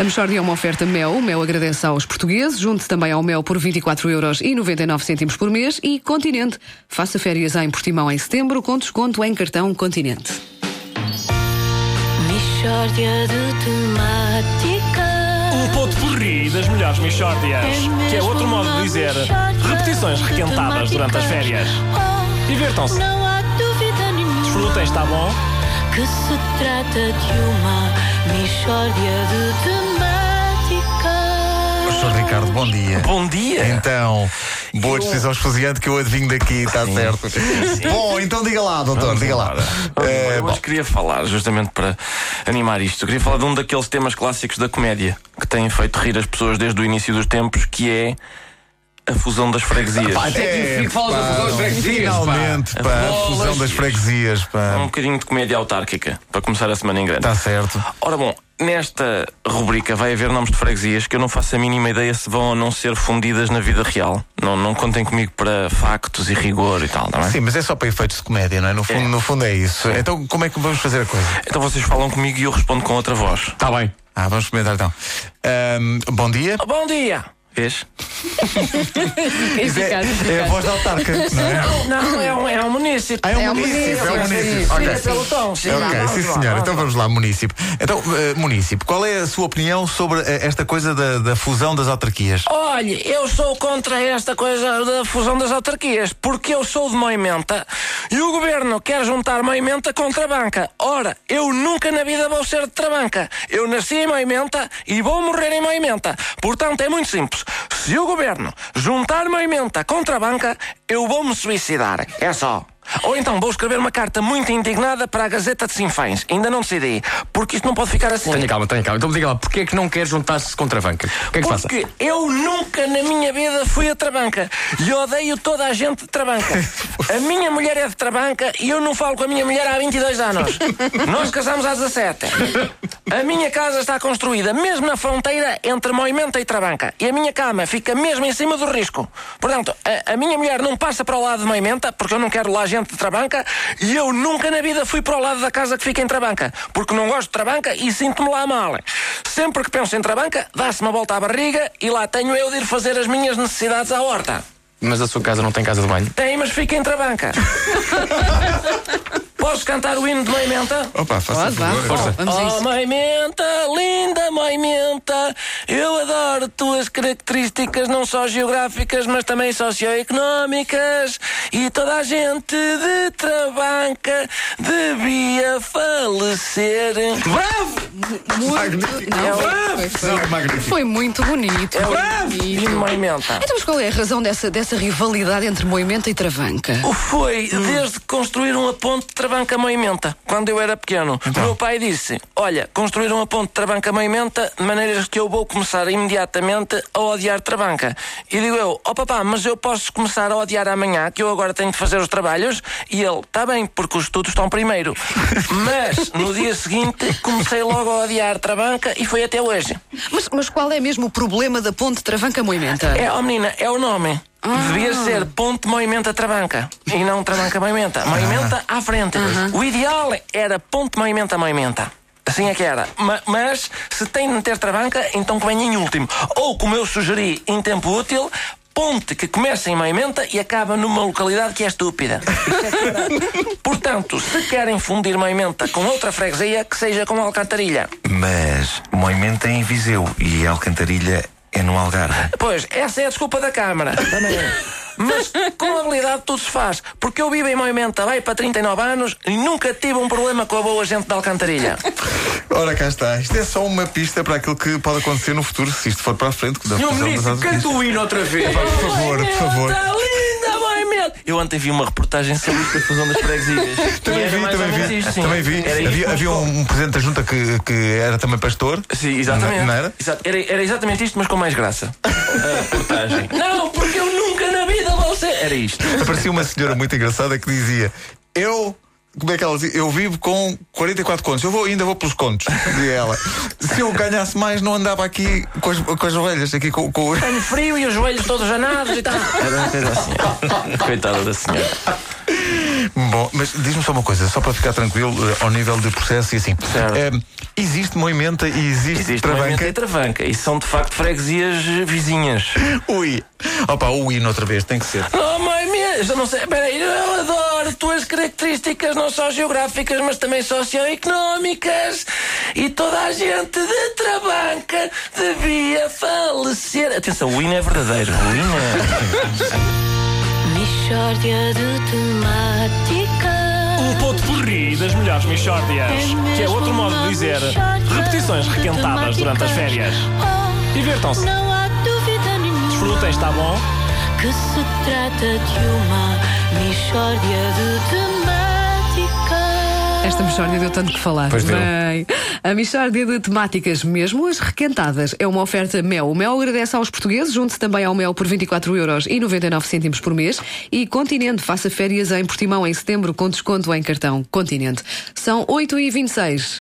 A Mexórdia é uma oferta Mel. O Mel agradece aos portugueses. Junte também ao Mel por 24,99€ por mês. E Continente. Faça férias em Portimão em setembro com desconto em cartão Continente. Mixórdia de temáticas. O ponto porri das melhores Michórdias. Que é outro modo de dizer repetições requentadas durante as férias. Oh, Divirtam-se. Não há dúvida nenhuma Desfrutem, está bom? que se trata de uma Mixórdia de temáticas. Professor Ricardo, bom dia. Bom dia. Então, boa decisão esfuziante que eu adivinho daqui, está certo. Bom, então diga lá, doutor, diga lá. Eh, eu hoje queria falar, justamente para animar isto, eu queria falar de um daqueles temas clássicos da comédia que têm feito rir as pessoas desde o início dos tempos, que é a fusão das freguesias. é, falas da fusão das freguesias, finalmente, pá, a fusão das freguesias, Um pá. bocadinho de comédia autárquica, para começar a semana em grande. Está certo. Ora bom, nesta rubrica vai haver nomes de freguesias que eu não faço a mínima ideia se vão ou não ser fundidas na vida real. Não, não contem comigo para factos e rigor e tal, não é? Sim, mas é só para efeitos de comédia, não é? No fundo, É. no fundo é isso. Então, como é que vamos fazer a coisa? Então vocês falam comigo e eu respondo com outra voz. Está bem. Ah, vamos experimentar então. Ahm, bom dia. Oh, bom dia! Vês? É, é a voz da autarca, não é? Não, é um, é um município. Ah, é um É um município, é um sim. Ok. Sim, sim. Ok, Vamos sim senhor. Então vamos lá, município. Então, eh, município, qual é a sua opinião sobre eh, esta coisa da, da fusão das autarquias? Olha, eu sou contra esta coisa da fusão das autarquias, porque eu sou de Moimenta e o governo quer juntar Moimenta com Trabanca. Ora, eu nunca na vida vou ser de Trabanca. Eu nasci em Moimenta e vou morrer em Moimenta. Portanto, é muito simples. Se o governo juntar Moimenta com Trabanca, eu vou me suicidar. É só. Ou então vou escrever uma carta muito indignada para a Gazeta de Sinfãs. Ainda não decidi, porque isto não pode ficar assim. Tenha calma, tenha calma. Então me diga lá, porquê é que não quer juntar-se contra a banca? O que é que se passa? Porque eu nunca na minha vida fui a Trabanca e odeio toda a gente de Trabanca. A minha mulher é de Trabanca e eu não falo com a minha mulher há 22 anos. Nós casamos há 17. A minha casa está construída mesmo na fronteira entre Moimenta e Trabanca e a minha cama fica mesmo em cima do risco. Portanto, a, a minha mulher não passa para o lado de Moimenta porque eu não quero lá gente de Trabanca e eu nunca na vida fui para o lado da casa que fica em Trabanca porque não gosto de Trabanca e sinto-me lá mal. Sempre que penso em Trabanca, dá-se uma volta à barriga e lá tenho eu de ir fazer as minhas necessidades à horta. Mas a sua casa não tem casa de banho? Tem, mas fica em Trabanca. Posso cantar o hino de Moimenta? Opa, faça Pode, favor. Vamos a Oh, isso. mãe menta, linda mãe menta, eu adoro tuas características, não só geográficas, mas também socioeconómicas. E toda a gente de Trabanca devia falecer. Muito, não, foi, foi, Magnífico. foi muito bonito. É o bonito. hino de mãe menta. Então, mas qual é a razão dessa, dessa rivalidade entre Moimenta e Travanca? O foi desde que construíram a ponte de Trabanca-Moimenta, quando eu era pequeno. O meu pai disse: Olha, construíram a ponte de Trabanca-Moimenta de maneiras que eu vou começar imediatamente a odiar Trabanca. E digo eu: Ó papá, mas eu posso começar a odiar amanhã, que eu agora tenho de fazer os trabalhos? E ele: Está bem, porque os estudos estão primeiro. mas no dia seguinte comecei logo a odiar Trabanca e foi até hoje. Mas, mas qual é mesmo o problema da ponte Travanca-Moimenta? É, ó menina, é o nome. Devia ser Ponte Moimenta Trabanca e não Trabanca Moimenta. Moimenta à frente. O ideal era Ponte Moimenta Moimenta. Assim é que era. Ma- mas se tem de meter Trabanca, então que venha em último. Ou, como eu sugeri em tempo útil, ponte que começa em Moimenta e acaba numa localidade que é estúpida. Portanto, se querem fundir Moimenta com outra freguesia, que seja com Alcantarilha. Mas Moimenta é em Viseu e Alcantarilha é no Algarve. Pois, essa é a desculpa da Câmara. Também é. Mas com habilidade tudo se faz. Porque eu vivo em Moimenta, vai para 39 anos e nunca tive um problema com a boa gente da Alcantarilha. Ora, cá está. Isto é só uma pista para aquilo que pode acontecer no futuro, se isto for para a frente. Senhor Ministro, canta o hino outra vez. Por favor, por favor. Moimenta! Eu ontem vi uma reportagem sobre isto da fusão das freguesias. Também era vi, também vi. isto. Também vi. Era Havia, havia um, presidente da junta que, que era também pastor. Sim, exatamente. Não era? Exato. Era, era exatamente isto, mas com mais graça. A reportagem. Não, Era isto. Aparecia uma senhora muito engraçada que dizia: Eu. Como é que ela dizia? Eu vivo com 44 contos. Eu vou, ainda vou pelos contos, dizia ela. Se eu ganhasse mais, não andava aqui com as, com as orelhas, aqui com, com... Tenho frio e os joelhos todos anados e tal. Era uma coisa assim. Coitada da senhora. Bom, mas diz-me só uma coisa, só para ficar tranquilo, eh, ao nível de processo e assim. Certo. Eh, existe moimenta e existe, Existe travanca? Moimenta e Travanca. E são de facto freguesias vizinhas. Ui. Opa, o hino outra vez, tem que ser. Oh, mãe minha, já não sei. Peraí, eu adoro tuas características, não só geográficas, mas também socioeconómicas. E toda a gente de Trabanca devia falecer. Atenção, o hino é verdadeiro. O hino é. Mishória de temáticas. O ponto porri das melhores Michórdias. Que é outro modo de dizer repetições requentadas durante as férias. Divirtam-se. Oh, Não há dúvida nenhuma. Desfrutem, está bom? Que se trata de uma Mishória de temáticas. Esta Michórdia deu tanto que falar. Pois deu. Bem, a Michórdia de temáticas, mesmo as requentadas, é uma oferta Mel. O Mel agradece aos portugueses, junte-se também ao Mel por 24 euros e 99 cêntimos por mês. E Continente, faça férias em Portimão em setembro com desconto em cartão Continente. São 8 e 26